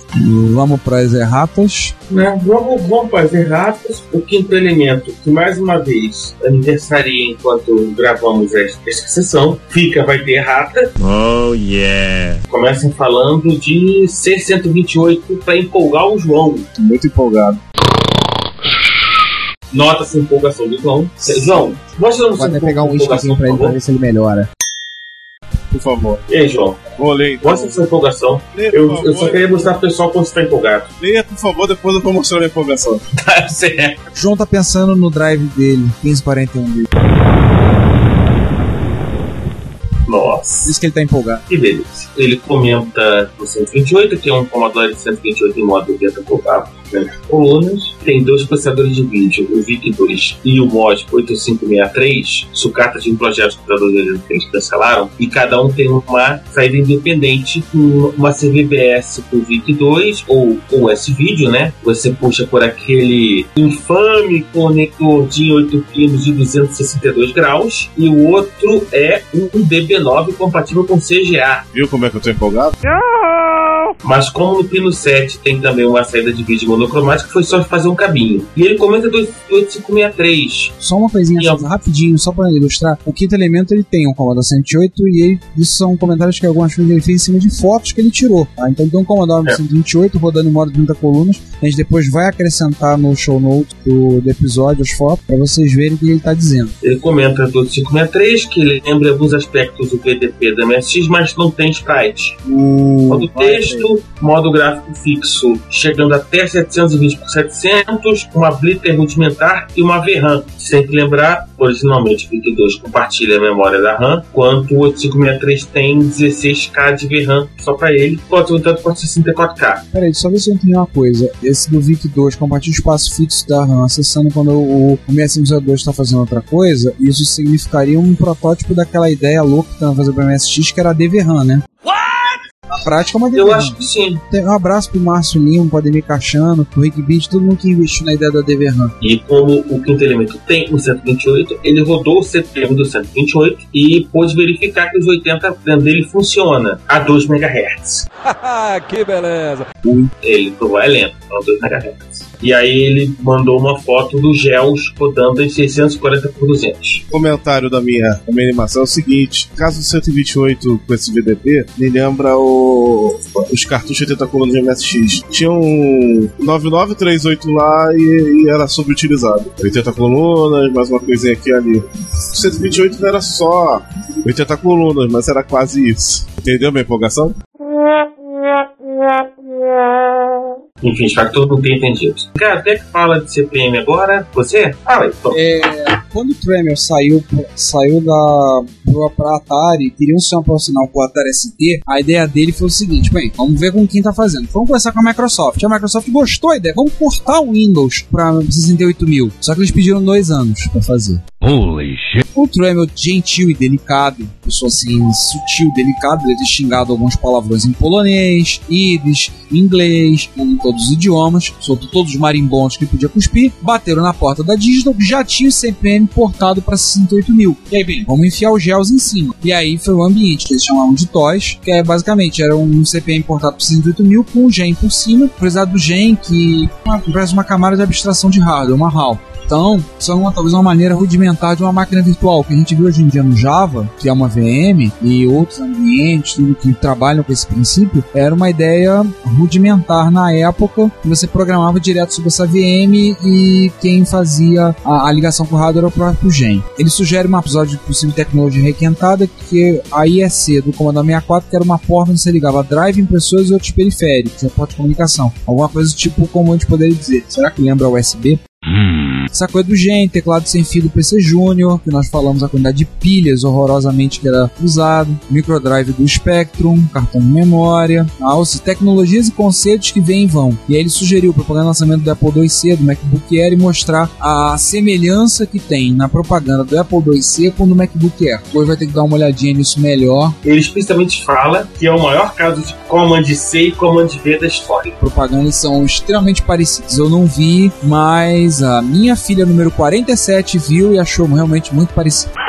Vamos para as erratas. Né? Vamos, vamos para as erratas. O quinto elemento, que mais uma vez aniversaria enquanto gravamos esta, sessão, fica, vai ter errata. Oh, yeah. Começa falando de C128 para empolgar o João. Muito empolgado. Nota-se a empolgação do João. João, mostra Vou até pegar um whiskyzinho pra ele pra ver se ele melhora. Por favor. E aí, João? Vou ler então. Mostra sua empolgação. Lê, Eu, eu só queria mostrar pro pessoal como você tá empolgado. Leia, por favor, depois eu vou mostrar a empolgação. Tá certo. João tá pensando no drive dele, 1541 dele. Nossa. Isso que ele tá empolgado. Que beleza. Ele comenta o 128, que é um Commodore 128 em modo 80 né, colunas. Tem dois processadores de vídeo, o VIC-2 e o MOD 8563, sucata de um projeto de computador deles que eles cancelaram, e cada um tem uma saída independente, com uma CVBS com VIC-2 ou o S-Video, né? Você puxa por aquele infame conector de 8 pinos de 262 graus, e o outro é um DB9 compatível com CGA. Viu como é que eu tô empolgado? Mas como no Pino 7 tem também uma saída de vídeo monocromática, foi só fazer um cabinho. E ele comenta do 8563. Só uma coisinha E assim, rapidinho, só pra ilustrar. O quinto elemento ele tem um Commodore 108 e ele, isso são comentários que algumas coisas ele fez em cima de fotos que ele tirou. Tá? Então tem um Commodore É. 128 rodando em modo 30 colunas. A gente depois vai acrescentar no show note do, do episódio as fotos pra vocês verem o que ele tá dizendo. Ele comenta do 8563 que ele lembra alguns aspectos do VDP da MSX, mas não tem sprite. O texto, modo gráfico fixo, chegando até 720 por 700, uma blitter rudimentar e uma VRAM. Tem que lembrar, originalmente o VIC-2 compartilha a memória da RAM, enquanto o 8563 tem 16K de VRAM só para ele, entanto pode ser 64K. Peraí, só ver se eu entendi uma coisa. Esse do VIC-2 compartilha o espaço fixo da RAM, acessando quando o, o 6502 está fazendo outra coisa, isso significaria um protótipo daquela ideia louca que estavam fazendo para MSX, que era a DVRAM, né? Na prática é uma Eu acho que sim. Tem- Um abraço pro Márcio Lima, pro Ademir Cachano, pro Rick Beat, todo mundo que investiu na ideia da DVRAM. E como o quinto elemento tem o 128, ele rodou o CPM do 128 e pôde verificar que os 80 dele funciona a 2 MHz. que beleza. Ele provou é lento, a 2 MHz. E aí ele mandou uma foto do GELS rodando em 640 por 200. O comentário da minha, da minha animação é o seguinte: caso do 128 com esse VDP, me lembra o, os cartuchos 80 colunas de MSX. Tinha um 9938 lá e, e era subutilizado. 80 colunas, mais uma coisinha aqui e ali. O 128 não era só 80 colunas, mas era quase isso. Entendeu minha empolgação? Enfim, espero que todo mundo tenha entendido. Cara, até que fala de CPM agora, você? Fala aí. É, quando o Tremor saiu, saiu da pro, pra Atari, queriam se aproximar com o Atari ST, a ideia dele foi o seguinte: bem, vamos ver com quem tá fazendo. Vamos conversar com a Microsoft. A Microsoft gostou da ideia, vamos portar o Windows pra 68 mil. Só que eles pediram dois anos pra fazer. Holy shit. O Tremel, gentil e delicado, pessoa assim, sutil, delicado, ele ter xingado alguns palavrões em polonês, íris, inglês, em todos os idiomas, soltou todos os marimbondos que podia cuspir, bateram na porta da Digital, já tinha o CPM portado para 68 mil. E aí, bem, vamos enfiar os gels em cima. E aí foi o ambiente que eles chamavam de TOS, que é basicamente era um CPM portado para 68 mil com o gen por cima, precisar do gen que parece uma camada de abstração de hardware, uma HAL. Então, isso é uma, talvez uma maneira rudimentar de uma máquina virtual que a gente vê hoje em dia no Java, que é uma VM, e outros ambientes tudo que trabalham com esse princípio, era uma ideia rudimentar na época, que você programava direto sobre essa VM e quem fazia a, a ligação com o hardware era o próprio gen. Ele sugere um episódio de possível tecnologia requentada, que a IEC do Commodore 64, que era uma porta onde você ligava drive, impressores e outros periféricos, a porta de comunicação. Alguma coisa tipo como a gente poderia dizer. Será que lembra USB? Essa coisa do gen, teclado sem fio do PC Júnior, que nós falamos a quantidade de pilhas horrorosamente que era usado, microdrive do Spectrum, cartão de memória, seja, tecnologias e conceitos que vêm e vão. E aí ele sugeriu propaganda de lançamento do Apple IIc, do MacBook Air e mostrar a semelhança que tem na propaganda do Apple IIc com o do MacBook Air. Depois vai ter que dar uma olhadinha nisso melhor. Ele explicitamente fala que é o maior caso de Command C e Command V da história. propagandas são extremamente parecidas. Eu não vi, mas a minha filha número 47 viu e achou realmente muito parecido.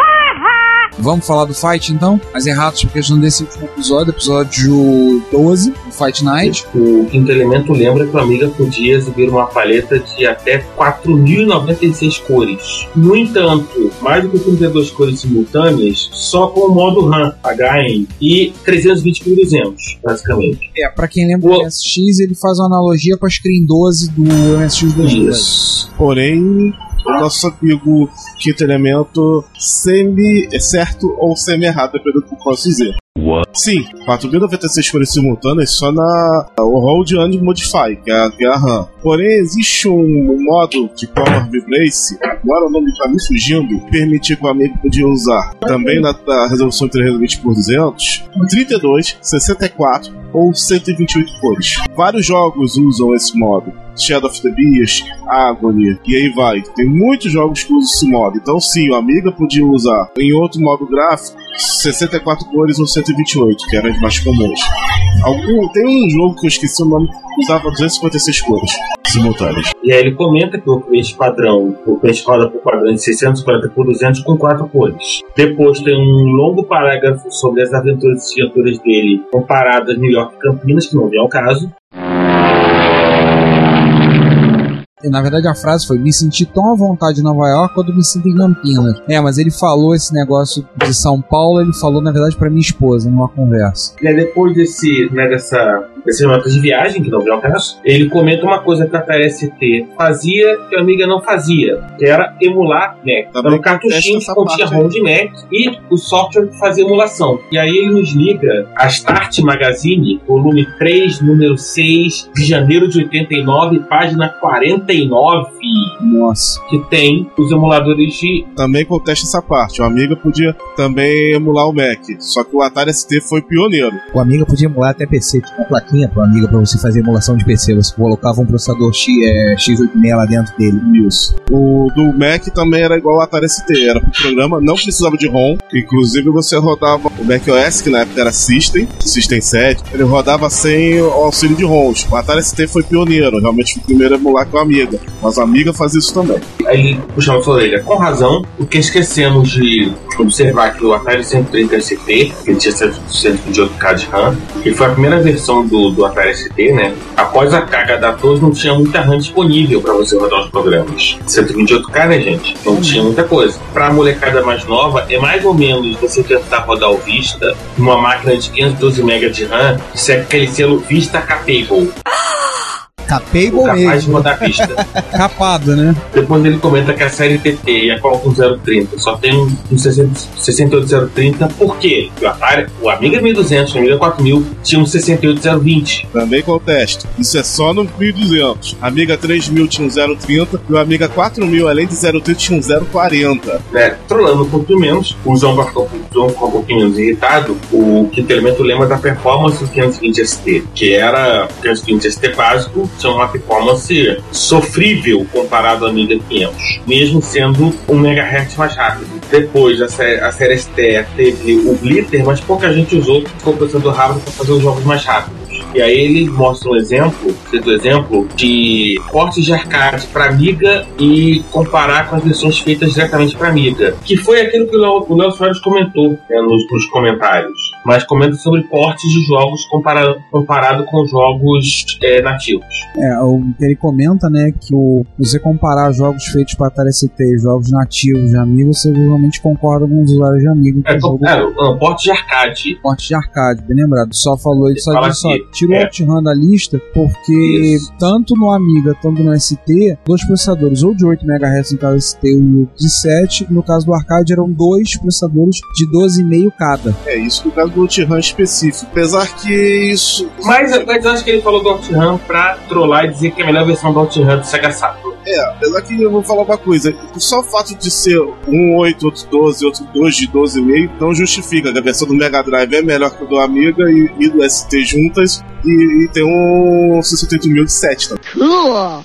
Vamos falar do fight então? As erratas por questão desse último episódio, episódio 12, do Fight Night. O quinto elemento lembra que o Amiga podia exibir uma paleta de até 4.096 cores. No entanto, mais do que 32 cores simultâneas, só com o modo RAM, HM, e 320 por 200, basicamente. É, pra quem lembra do MSX, ele faz uma analogia com a Screen 12 do MSX 2002. Isso. Porém, o nosso amigo quinto elemento semi é certo ou semi errado, dependendo do que eu posso dizer. What? Sim, 4.096 cores simultâneas só na Hold and Modify, que é a, que é a RAM. Porém, existe um modo de Color Vibrace, agora o nome está me fugindo, que permitir que o amigo podia usar também na, na resolução 320 por 200, 32, 64 ou 128 cores. Vários jogos usam esse modo. Shadow of the Beast, Agony, e aí vai. Tem muitos jogos que usam esse modo. Então, sim, o Amiga podia usar em outro modo gráfico 64 cores ou 128, que eram as mais comuns. Algum, tem um jogo que eu esqueci o nome usava 256 cores simultâneas. E aí ele comenta que o peixe padrão, o peixe roda por padrão de 640 por 200 com quatro cores. Depois tem um longo parágrafo sobre as aventuras e aventuras dele comparadas New York e Campinas, que não vem ao caso. E, Na verdade, a frase foi: Me senti tão à vontade em Nova York quando me sinto em Campinas. É, mas ele falou esse negócio de São Paulo, ele falou, na verdade, pra minha esposa, numa conversa. E depois desse, né, dessa, desse nota de viagem, que não vem ao caso, ele comenta uma coisa que a TST fazia que a amiga não fazia, que era emular Mac. Era um cartuchinho que continha. ROM de Mac e o software que fazia emulação. E aí ele nos liga a Start Magazine, volume 3, número 6, de janeiro de 89, página 49, Nossa. que tem os emuladores de Também contesta essa parte. O Amiga podia também emular o Mac. Só que o Atari ST foi pioneiro. O Amiga podia emular até PC, tinha uma plaquinha pro Amiga pra você fazer emulação de PC. Você colocava um processador X, é, X86 lá dentro dele. Isso. O do Mac também era igual ao Atari ST. Era pro programa, não precisava de ROM. Inclusive você rodava o Mac OS, que na época era System, System 7. Ele rodava sem o auxílio de ROMs. O Atari ST foi pioneiro. Realmente foi o primeiro a emular com o Amiga. Mas o Amiga fazia isso também. Aí ele puxava sua orelha. Com razão, porque esquecemos de observar que o Atari 130 ST, que tinha 128K de RAM, que foi a primeira versão do, do Atari ST, né? Após a carga da TOS, não tinha muita RAM disponível para você rodar os programas. 128K, né, gente? Não tinha muita coisa. Para a molecada mais nova, é mais ou menos você tentar rodar o Vista numa máquina de 512 MB de RAM, isso é aquele selo Vista Capable. Capable capaz de mesmo. rodar a pista. Capada, né? Depois ele comenta que a série TT e a Qualcomm 030 só tem um, um 60 68030. Por quê? Porque o Atari, o Amiga 1200 e o Amiga 4000 tinha um 68020. Também contesto. Isso é só no 1200. Amiga 3000 tinha um 030 e o Amiga 4000, além de 030, tinha um 040. né, trolando um pouquinho menos, o João ficou um pouquinho menos irritado, o quinto elemento lembra da performance do 520 ST, que era o 520 ST básico, tinha uma performance sofrível comparado ao Amiga 500, mesmo sendo um MHz mais rápido. Depois, a, sé- a série ST teve o Glitter, mas pouca gente usou o processador rápido para fazer os jogos mais rápidos. E aí ele mostra um exemplo, cita o exemplo de portes de arcade para Amiga e comparar com as versões feitas diretamente para Amiga. Que foi aquilo que o Léo Soares comentou né, nos, nos comentários. Mas comenta sobre portes de jogos compara, comparado com jogos é, nativos. É, o que ele comenta, né, que o, você comparar jogos feitos para Atari ST e jogos nativos de Amiga, você realmente concorda com os usuários de Amiga que É, o jogo é, um, porte de arcade. porte de arcade, bem lembrado. Só falou, ele só Fala disse, ó, aqui, tirou é. o OutRun da lista porque Isso. tanto no Amiga, tanto no ST, dois processadores, ou de 8 MHz no caso ST e o de 7, no caso do arcade eram dois processadores de 12,5 cada. É isso no caso do OutRun específico. Apesar que isso. Mas, mas eu acho que ele falou do OutRun pra trollar e dizer que é a melhor versão do OutRun do Sega Saturn. É, apesar que eu vou falar uma coisa. Só o fato de ser um 8, outro 12, outro 2 de 12,5 não justifica. que A versão do Mega Drive é melhor que a do Amiga e, e do ST juntas. E, e tem um 68000 de 7 também.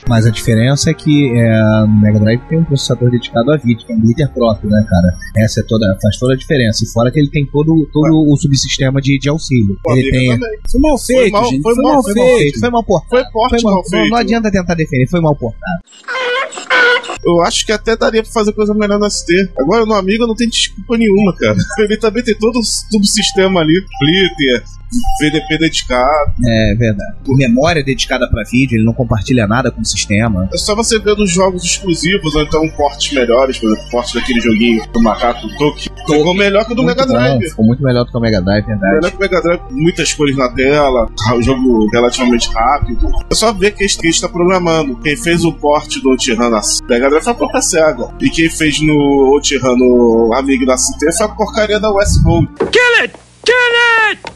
Mas a diferença é que é, no Mega Drive tem um processador dedicado a vídeo, que é um glitter próprio, né, cara? Essa é toda, faz toda a diferença. E fora que ele tem todo, todo o subsistema de, de auxílio. O ele tem. também. Foi mal feito, mal- gente. foi Foi, mal- mal, foi feito. mal Foi mal portado. Foi porte Foi mal, mal não, feito. não adianta tentar defender, foi mal portado. Eu acho que até daria pra fazer coisa melhor no ST. Agora no Amiga não tem desculpa nenhuma, cara. Ele também tem todo o subsistema ali. Glitter, VDP dedicado. É verdade. Memória dedicada pra vídeo, ele não compartilha nada com o sistema. É só você ver nos jogos exclusivos, ou então portes melhores, por exemplo, porte daquele joguinho do Macaco Toki. Ficou melhor que o do Muito Mega bom, Drive. ficou muito melhor do que o Mega Drive, verdade. Melhor que o Mega Drive, muitas cores na tela, o jogo relativamente rápido. É só ver quem está programando. Quem fez o porte do OutRun na Mega Drive foi a própria SEGA. E quem fez no OutRun no Amigo da CT foi a porcaria da Westgold.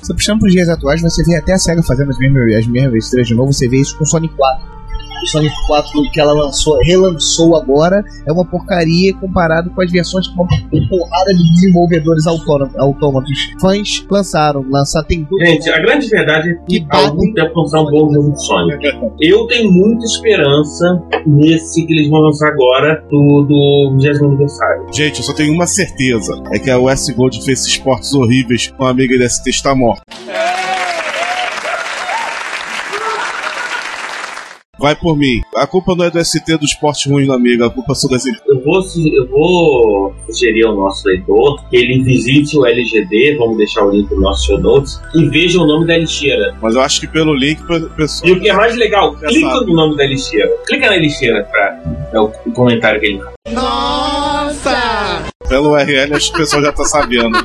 Você puxando pros dias atuais, você vê até a SEGA fazendo as mesmas, as mesmas estrelas de novo, você vê isso com o Sonic 4. O Sonic 4 que ela lançou, relançou agora, é uma porcaria comparado com as versões que uma porrada de desenvolvedores autônomos, autômatos fãs lançaram. Lançar tem tudo. Gente, a grande verdade é que Que há algum tempo não são bons jogos de Sonic. Eu tenho muita esperança nesse que eles vão lançar agora do, do 20 aniversário. Gente, eu só tenho uma certeza: é que a Westgold fez esses portes horríveis com a Amiga DST está morta. Vai por mim. A culpa não é do ST dos portes ruins da Amiga, a culpa são das Eu vou, su- eu vou sugerir ao nosso leitor que ele visite o LGD, vamos deixar o link no nosso show notes, e veja o nome da lixeira. Mas eu acho que pelo link, pessoal. E o que é mais legal, clica sabe. no nome da lixeira. Clica na lixeira pra é o, comentário que ele faz. Pelo URL, o pessoal já tá sabendo.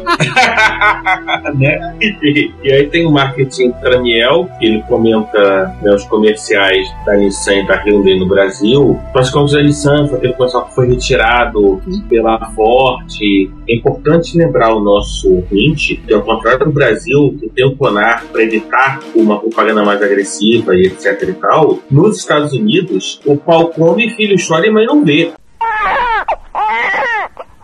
né? E, e aí tem o marketing Tramiel, que ele comenta né, os comerciais da Nissan e da Hyundai no Brasil. Nós ficamos da Nissan, foi aquele comercial que foi retirado pela Ford. É importante lembrar o nosso ouvinte que, ao contrário do Brasil, que tem o CONAR para evitar uma propaganda mais agressiva e etc e tal, nos Estados Unidos, o pau come, filho chora e mãe não vê.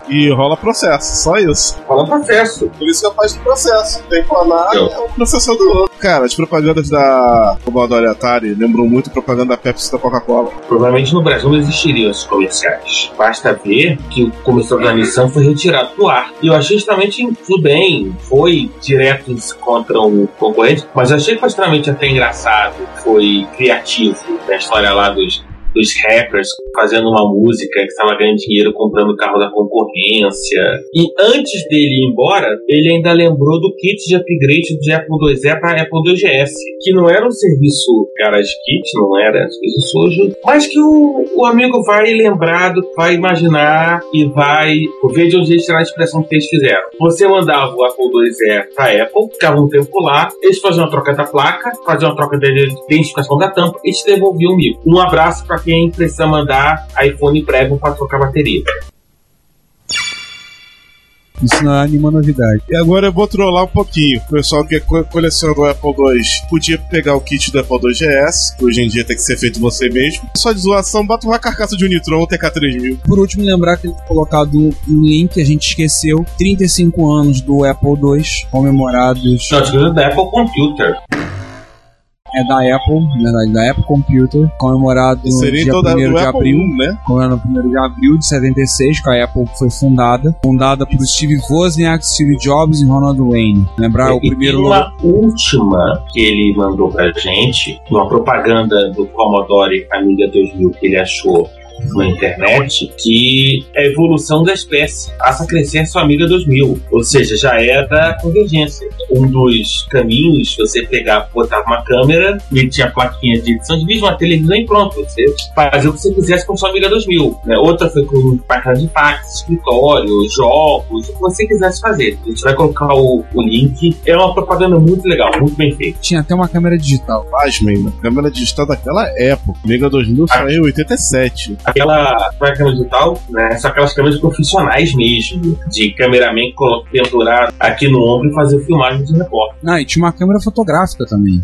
E rola processo, só isso. Rola processo. Por isso que eu faço processo. Tem planar é o processador do outro. Cara, as propagandas da Commodore Atari lembram muito a propaganda da Pepsi e da Coca-Cola. Provavelmente no Brasil não existiriam esses comerciais. Basta ver que o comercial da Nissan foi retirado do ar. E eu achei extremamente, tudo bem, foi direto contra um concorrente, mas eu achei que foi extremamente até engraçado, foi criativo. A história lá dos dos rappers fazendo uma música que estava ganhando dinheiro comprando carro da concorrência. E antes dele ir embora, ele ainda lembrou do kit de upgrade de Apple IIe para Apple IIgs, que não era um serviço garage kit, não era serviço sujo, mas que o, o amigo vai lembrar, do- vai imaginar e vai ver de onde eles tiraram a expressão que eles fizeram. Você mandava o Apple IIe para Apple, ficava um tempo lá, eles faziam a troca da placa, faziam a troca da identificação da tampa e te devolviam o mico. Um abraço para quem precisa mandar iPhone Premium para trocar bateria. Isso não é nenhuma novidade. E agora eu vou trollar um pouquinho. O pessoal que co- coleciona o Apple II podia pegar o kit do Apple II GS, que hoje em dia tem que ser feito você mesmo. Só de zoação, bota uma carcaça de Unitron TK3000. Por último, lembrar que ele foi colocado um link que a gente esqueceu: 35 anos do Apple II, comemorados. Não, da Apple Computer. É da Apple, na verdade, da Apple Computer, comemorado no dia então da, 1 do de Apple abril. I, né? Comemorado no 1 de abril de 76, que a Apple foi fundada. Fundada por Steve Wozniak, Steve Jobs e Ronald Wayne. Lembrar o primeiro logo. uma última que ele mandou pra gente, uma propaganda do Commodore Amiga 2000 que ele achou na internet, que é a evolução da espécie. Faça crescer sua amiga 2000. Ou seja, já é da convergência. Um dos caminhos, você pegar, botar uma câmera e tinha a plaquinha de edição de vídeo, uma televisão e pronto. Você fazia o que você quisesse com sua amiga 2000. né? Outra foi com máquina de fax, escritório, jogos, o que você quisesse fazer. A gente vai colocar o, o link. É uma propaganda muito legal, muito bem feita. Tinha até uma câmera digital. Pasmem, a câmera digital daquela época. Mega 2000 saiu em 87. Aquela máquina digital, né? São aquelas câmeras profissionais mesmo, de cameraman pendurar aqui no ombro e fazer filmagem de repórter. Ah, e tinha uma câmera fotográfica também.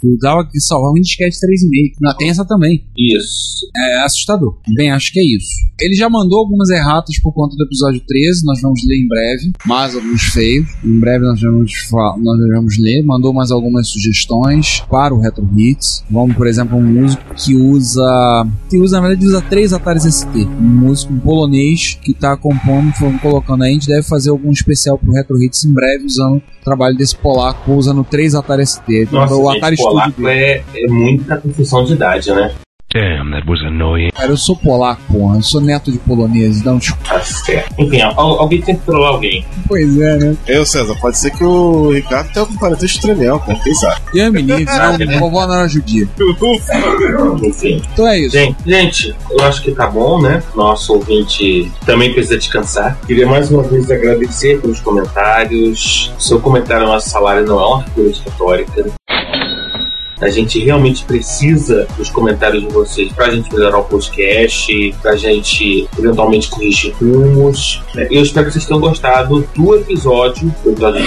Que usava que salvava em disquete 3,5. Não, tem essa também. Isso. É assustador. Bem, acho que é isso. Ele já mandou algumas erratas por conta do episódio 13, nós vamos ler em breve. Mais alguns feios. Em breve nós vamos, nós vamos ler. Mandou mais algumas sugestões para o Retro Hits. Vamos, por exemplo, um músico que usa. Que usa, na verdade, usa três Ataris ST. Um músico um polonês que está compondo, foram colocando aí. A gente deve fazer algum especial pro Retro Hits em breve usando o trabalho desse polaco, usando três Atari ST. Nossa, o gente, Atari Studio polaco é, é muita confusão de idade, né? Damn, that was annoying. Cara, eu sou polaco, porra. Eu sou neto de polonês. Então, tipo, Tá certo. Enfim, al- alguém tem que trollar alguém. pois é, né? Eu, César, pode ser que o Ricardo tenha um parentesco tremel, cara. Quem sabe? E aí, menino, não, vovó não era judia. Enfim. Então é isso. Gente, gente, eu acho que tá bom, né? Nosso ouvinte também precisa descansar. Queria mais uma vez agradecer pelos comentários. Seu comentário, nosso salário não é uma figura retórica. A gente realmente precisa dos comentários de vocês pra gente melhorar o podcast, pra gente eventualmente corrigir rumos. né? Eu espero que vocês tenham gostado do episódio, do episódio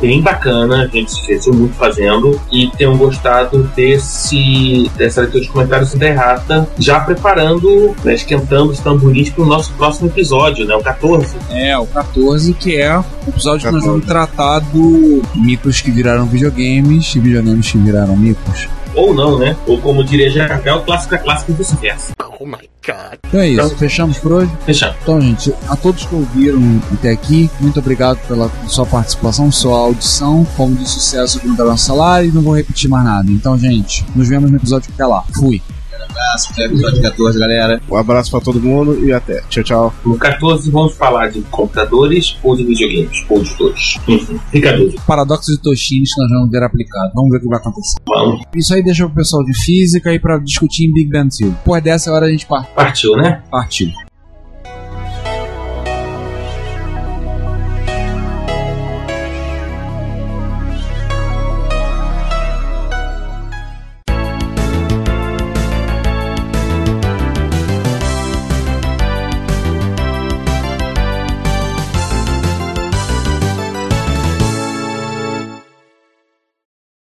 bem bacana, a gente se esqueceu muito fazendo, e tenham gostado desse dessa leitura de comentários da errata, já preparando, né, esquentando os tamborins pro nosso próximo episódio, né? O 14. É, o 14, que é o episódio que nós vamos tratar do micros que viraram videogames e videogames que viraram micros. Ou não, né? Ou como diria Jardel, clássico é clássico e vice-versa. Então é isso, fechamos por hoje? Fechamos. Então, gente, a todos que ouviram até aqui, muito obrigado pela sua participação, sua audição. Como de sucesso, nosso salário e não vou repetir mais nada. Então, gente, nos vemos no episódio que tá lá. Fui. Abraço, até o episódio 14, galera. Um abraço pra todo mundo e até. Tchau, tchau. No 14 vamos falar de computadores ou de videogames, ou de dois. Enfim, fica a dúvida. Paradoxos e Toshines que nós vamos ver aplicado. Vamos ver o que vai acontecer. Vamos. Isso aí deixa pro pessoal de física e pra discutir em Big Bang Theory. Depois dessa hora a gente par- Partiu, né? partiu.